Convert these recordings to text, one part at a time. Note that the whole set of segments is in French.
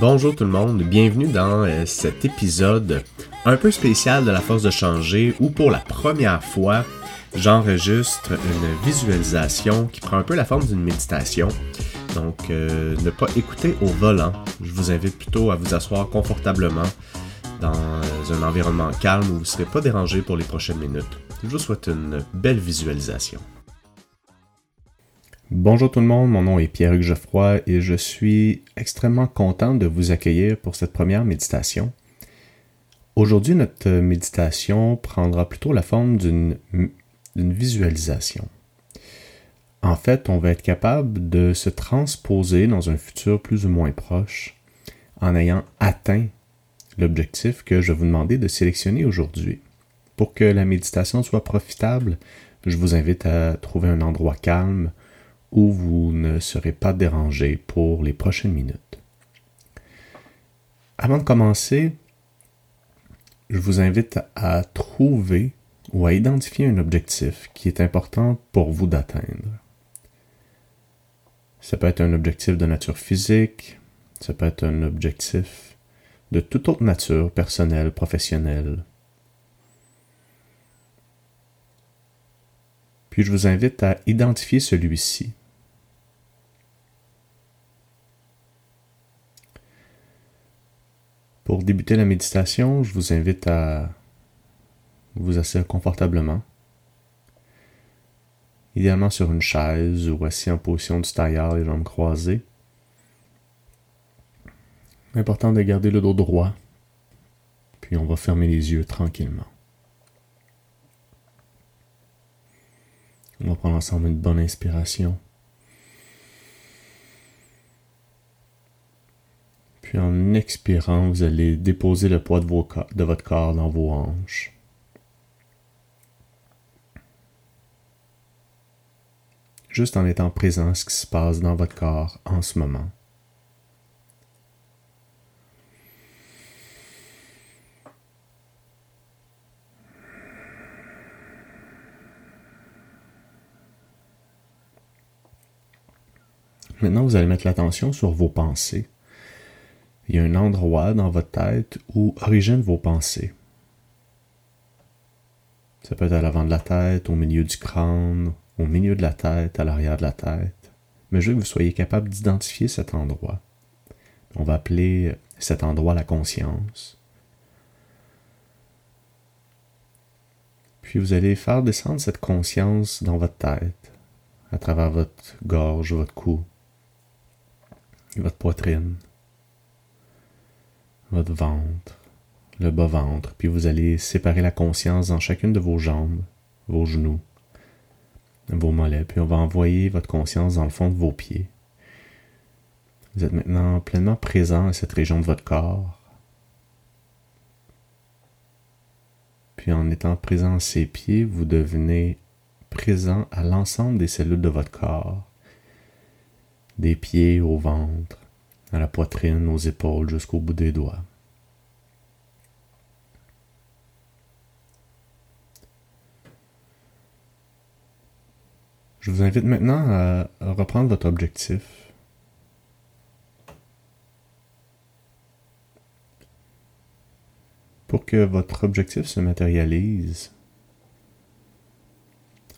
Bonjour tout le monde, bienvenue dans euh, cet épisode un peu spécial de la force de changer où pour la première fois j'enregistre une visualisation qui prend un peu la forme d'une méditation. Donc euh, ne pas écouter au volant, je vous invite plutôt à vous asseoir confortablement dans un environnement calme où vous ne serez pas dérangé pour les prochaines minutes. Je vous souhaite une belle visualisation. Bonjour tout le monde, mon nom est Pierre-Hugues Geoffroy et je suis extrêmement content de vous accueillir pour cette première méditation. Aujourd'hui, notre méditation prendra plutôt la forme d'une visualisation. En fait, on va être capable de se transposer dans un futur plus ou moins proche en ayant atteint l'objectif que je vais vous demander de sélectionner aujourd'hui. Pour que la méditation soit profitable, je vous invite à trouver un endroit calme, où vous ne serez pas dérangé pour les prochaines minutes. Avant de commencer, je vous invite à trouver ou à identifier un objectif qui est important pour vous d'atteindre. Ça peut être un objectif de nature physique, ça peut être un objectif de toute autre nature, personnelle, professionnelle. Puis je vous invite à identifier celui-ci Pour débuter la méditation, je vous invite à vous asseoir confortablement, idéalement sur une chaise ou assis en position du tailleur, les jambes croisées. Important de garder le dos droit, puis on va fermer les yeux tranquillement. On va prendre ensemble une bonne inspiration. Puis en expirant, vous allez déposer le poids de, votre corps dans vos hanches. Juste en étant présent à ce qui se passe dans votre corps en ce moment. Maintenant, vous allez mettre l'attention sur vos pensées il y a un endroit dans votre tête où originent vos pensées. Ça peut être à l'avant de la tête, au milieu du crâne, au milieu de la tête, à l'arrière de la tête. Mais je veux que vous soyez capable d'identifier cet endroit. On va appeler cet endroit la conscience. Puis vous allez faire descendre cette conscience dans votre tête, à travers votre gorge, votre cou, votre poitrine votre ventre, le bas-ventre, puis vous allez séparer la conscience dans chacune de vos jambes, vos genoux, vos mollets, puis on va envoyer votre conscience dans le fond de vos pieds. Vous êtes maintenant pleinement présent à cette région de votre corps. Puis en étant présent à ces pieds, vous devenez présent à l'ensemble des cellules de votre corps, des pieds au ventre, à la poitrine, aux épaules, jusqu'au bout des doigts. Je vous invite maintenant à reprendre votre objectif. Pour que votre objectif se matérialise,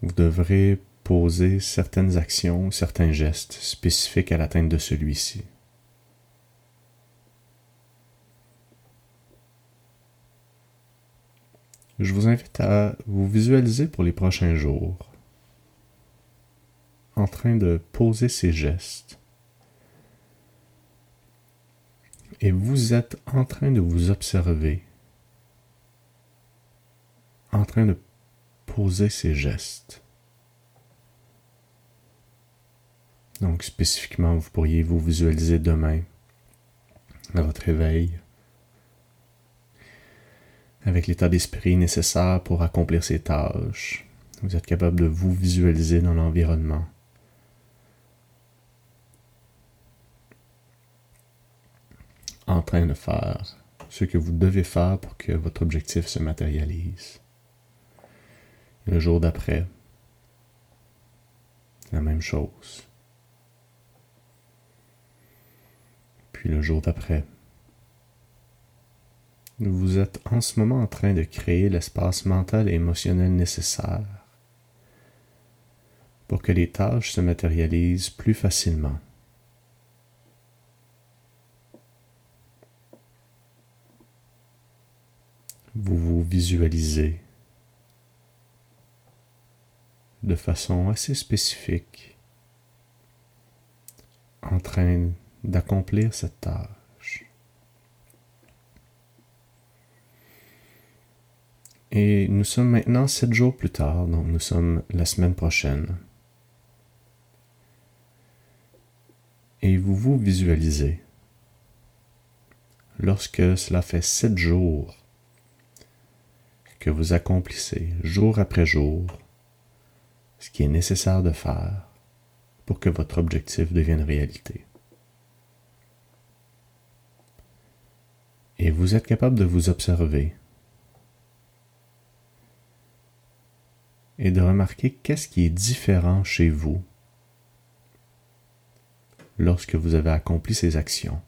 vous devrez poser certaines actions, certains gestes spécifiques à l'atteinte de celui-ci. Je vous invite à vous visualiser pour les prochains jours en train de poser ces gestes. Et vous êtes en train de vous observer, en train de poser ces gestes. Donc spécifiquement, vous pourriez vous visualiser demain à votre réveil avec l'état d'esprit nécessaire pour accomplir ces tâches. Vous êtes capable de vous visualiser dans l'environnement. En train de faire ce que vous devez faire pour que votre objectif se matérialise. le jour d'après, la même chose. puis le jour d'après. Vous êtes en ce moment en train de créer l'espace mental et émotionnel nécessaire pour que les tâches se matérialisent plus facilement. Vous vous visualisez de façon assez spécifique en train d'accomplir cette tâche. Et nous sommes maintenant sept jours plus tard, donc nous sommes la semaine prochaine. Et vous vous visualisez lorsque cela fait sept jours que vous accomplissez jour après jour ce qui est nécessaire de faire pour que votre objectif devienne réalité. Et vous êtes capable de vous observer et de remarquer qu'est-ce qui est différent chez vous lorsque vous avez accompli ces actions.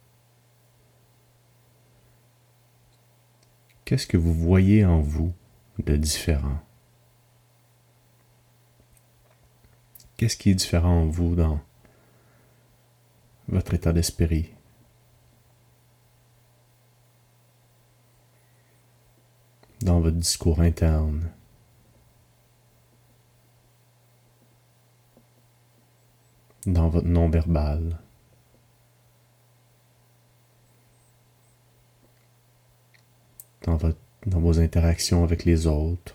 Qu'est-ce que vous voyez en vous de différent? Qu'est-ce qui est différent en vous dans votre état d'esprit? Dans votre discours interne? Dans votre non-verbal? Dans, dans vos interactions avec les autres?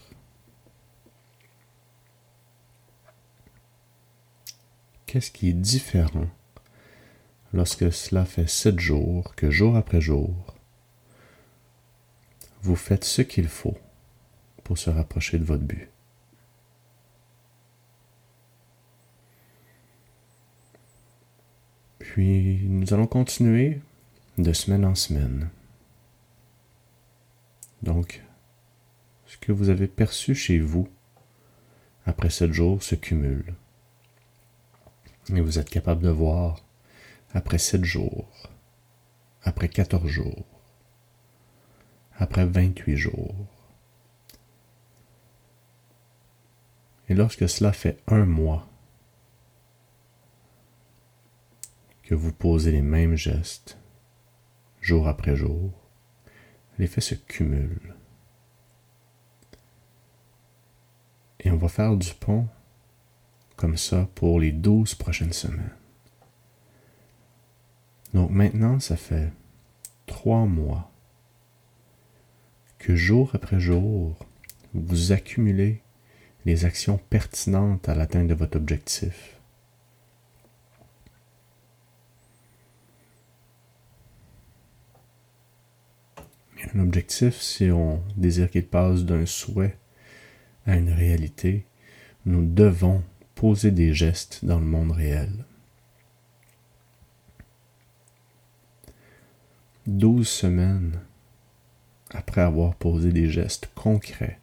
qu'est-ce qui est différent lorsque cela fait sept jours que jour après jour, vous faites ce qu'il faut pour se rapprocher de votre but? Puis nous allons continuer de semaine en semaine. Donc, ce que vous avez perçu chez vous après sept jours se cumule. Et vous êtes capable de voir après 7 jours, après 14 jours, après 28 jours. Et lorsque cela fait un mois que vous posez les mêmes gestes, jour après jour, l'effet se cumule. Et on va faire du pont comme ça pour les douze prochaines semaines. Donc maintenant, ça fait trois mois que jour après jour, vous accumulez les actions pertinentes à l'atteinte de votre objectif. Un objectif, si on désire qu'il passe d'un souhait à une réalité, nous devons poser des gestes dans le monde réel. Douze semaines après avoir posé des gestes concrets,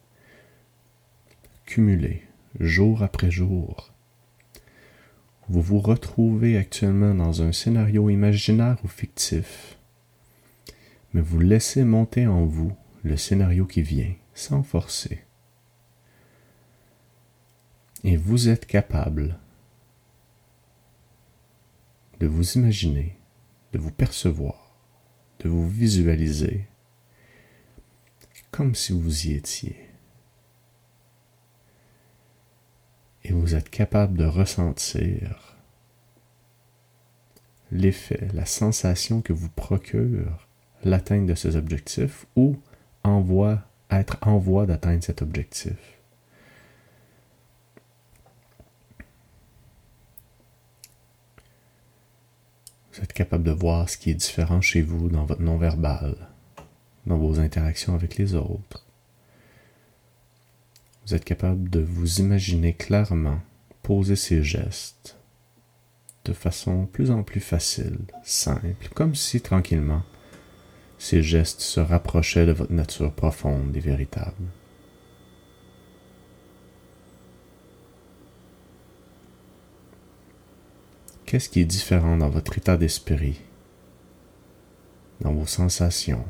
cumulés, jour après jour, vous vous retrouvez actuellement dans un scénario imaginaire ou fictif, mais vous laissez monter en vous le scénario qui vient, sans forcer. Et vous êtes capable de vous imaginer, de vous percevoir, de vous visualiser comme si vous y étiez. Et vous êtes capable de ressentir l'effet, la sensation que vous procure l'atteinte de ces objectifs ou être en voie d'atteindre cet objectif. Vous êtes capable de voir ce qui est différent chez vous dans votre non-verbal, dans vos interactions avec les autres. Vous êtes capable de vous imaginer clairement poser ces gestes de façon plus en plus facile, simple, comme si tranquillement ces gestes se rapprochaient de votre nature profonde et véritable. Qu'est-ce qui est différent dans votre état d'esprit dans vos sensations?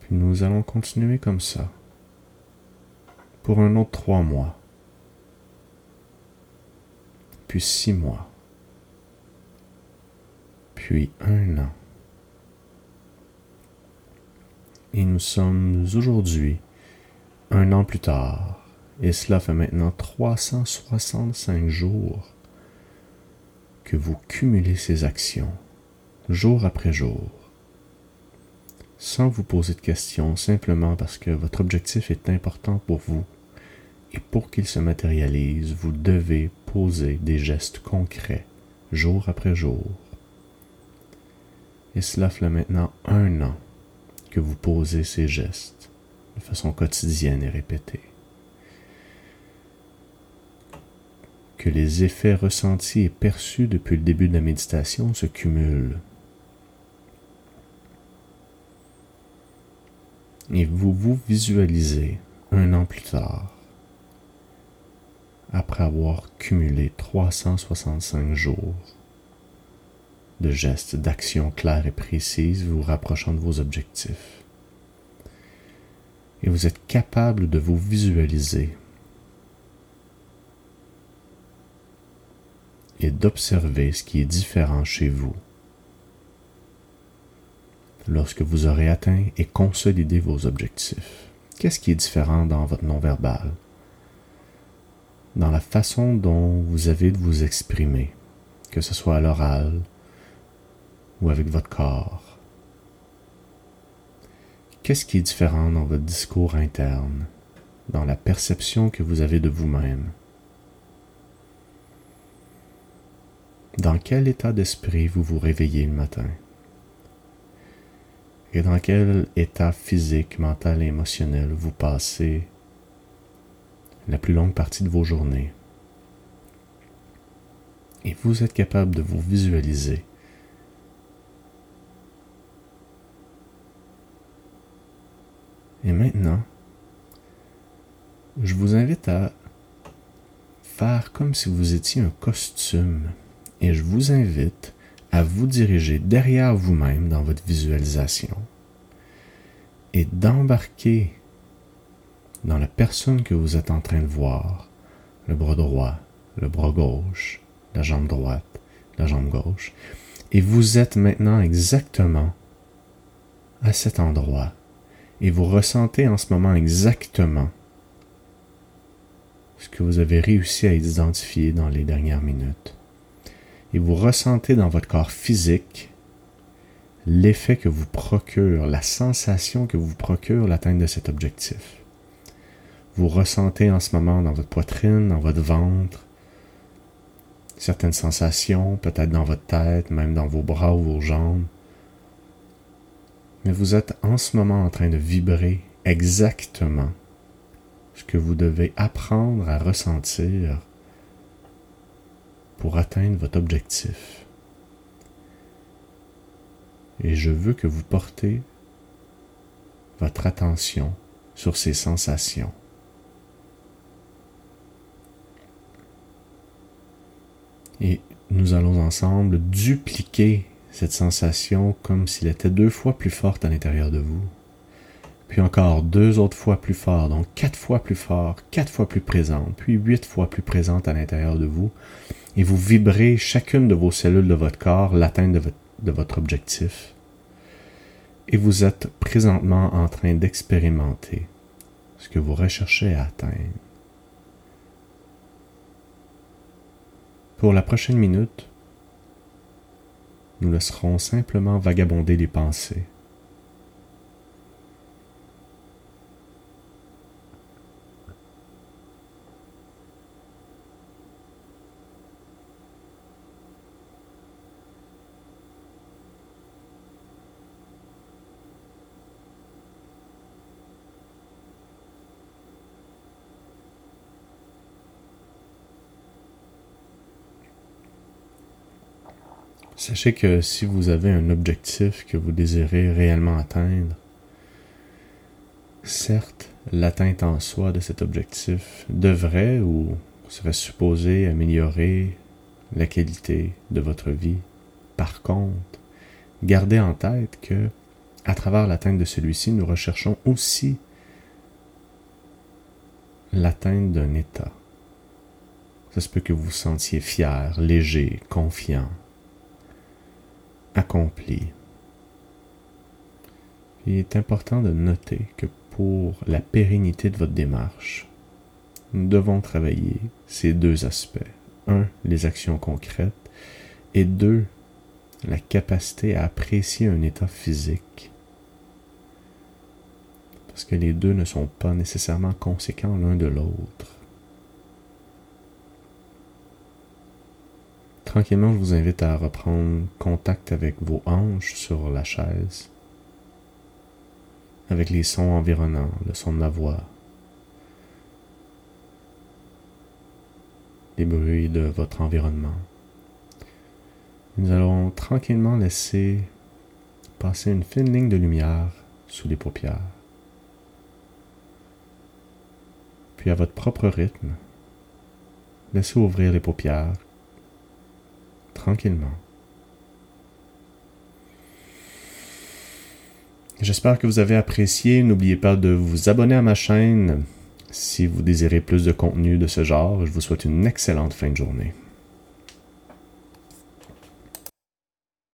Puis nous allons continuer comme ça pour un autre trois mois, puis six mois, puis un an. Et nous sommes aujourd'hui, un an plus tard, et cela fait maintenant 365 jours que vous cumulez ces actions, jour après jour, sans vous poser de questions, simplement parce que votre objectif est important pour vous, et pour qu'il se matérialise, vous devez poser des gestes concrets, jour après jour. Et cela fait maintenant un an que vous posez ces gestes de façon quotidienne et répétée. Que les effets ressentis et perçus depuis le début de la méditation se cumulent. Et vous vous visualisez un an plus tard, après avoir cumulé 365 jours de gestes, d'actions claires et précises vous rapprochant de vos objectifs. Et vous êtes capable de vous visualiser et d'observer ce qui est différent chez vous lorsque vous aurez atteint et consolidé vos objectifs. Qu'est-ce qui est différent dans votre non-verbal, dans la façon dont vous avez de vous exprimer, que ce soit à l'oral, ou avec votre corps? Qu'est-ce qui est différent dans votre discours interne, dans la perception que vous avez de vous-même? Dans quel état d'esprit vous vous réveillez le matin? Et dans quel état physique, mental et émotionnel vous passez la plus longue partie de vos journées? Et vous êtes capable de vous visualiser Et maintenant, je vous invite à faire comme si vous étiez un costume et je vous invite à vous diriger derrière vous-même dans votre visualisation et d'embarquer dans la personne que vous êtes en train de voir, le bras droit, le bras gauche, la jambe droite, la jambe gauche, et vous êtes maintenant exactement à cet endroit et vous ressentez en ce moment exactement ce que vous avez réussi à identifier dans les dernières minutes. Et vous ressentez dans votre corps physique l'effet que vous procure, la sensation que vous procure l'atteinte de cet objectif. Vous ressentez en ce moment dans votre poitrine, dans votre ventre, certaines sensations, peut-être dans votre tête, même dans vos bras ou vos jambes mais vous êtes en ce moment en train de vibrer exactement ce que vous devez apprendre à ressentir pour atteindre votre objectif. Et je veux que vous portez votre attention sur ces sensations. Et nous allons ensemble dupliquer cette sensation comme s'il était deux fois plus forte à l'intérieur de vous. Puis encore deux autres fois plus fort, donc quatre fois plus fort, quatre fois plus présente, puis huit fois plus présente à l'intérieur de vous. Et vous vibrez chacune de vos cellules de votre corps l'atteinte de votre, de votre objectif. Et vous êtes présentement en train d'expérimenter ce que vous recherchez à atteindre. Pour la prochaine minute, nous laisserons simplement vagabonder les pensées. Sachez que si vous avez un objectif que vous désirez réellement atteindre, certes, l'atteinte en soi de cet objectif devrait ou serait supposé améliorer la qualité de votre vie. Par contre, gardez en tête que, à travers l'atteinte de celui-ci, nous recherchons aussi l'atteinte d'un état. Ça se peut que vous vous sentiez fier, léger, confiant, accompli. Il est important de noter que pour la pérennité de votre démarche, nous devons travailler ces deux aspects. Un, les actions concrètes, et deux, la capacité à apprécier un état physique. Parce que les deux ne sont pas nécessairement conséquents l'un de l'autre. Tranquillement, je vous invite à reprendre contact avec vos hanches sur la chaise, avec les sons environnants, le son de ma voix, les bruits de votre environnement. Nous allons tranquillement laisser passer une fine ligne de lumière sous les paupières. Puis à votre propre rythme, laissez ouvrir les paupières tranquillement. J'espère que vous avez apprécié. N'oubliez pas de vous abonner à ma chaîne si vous désirez plus de contenu de ce genre. Je vous souhaite une excellente fin de journée.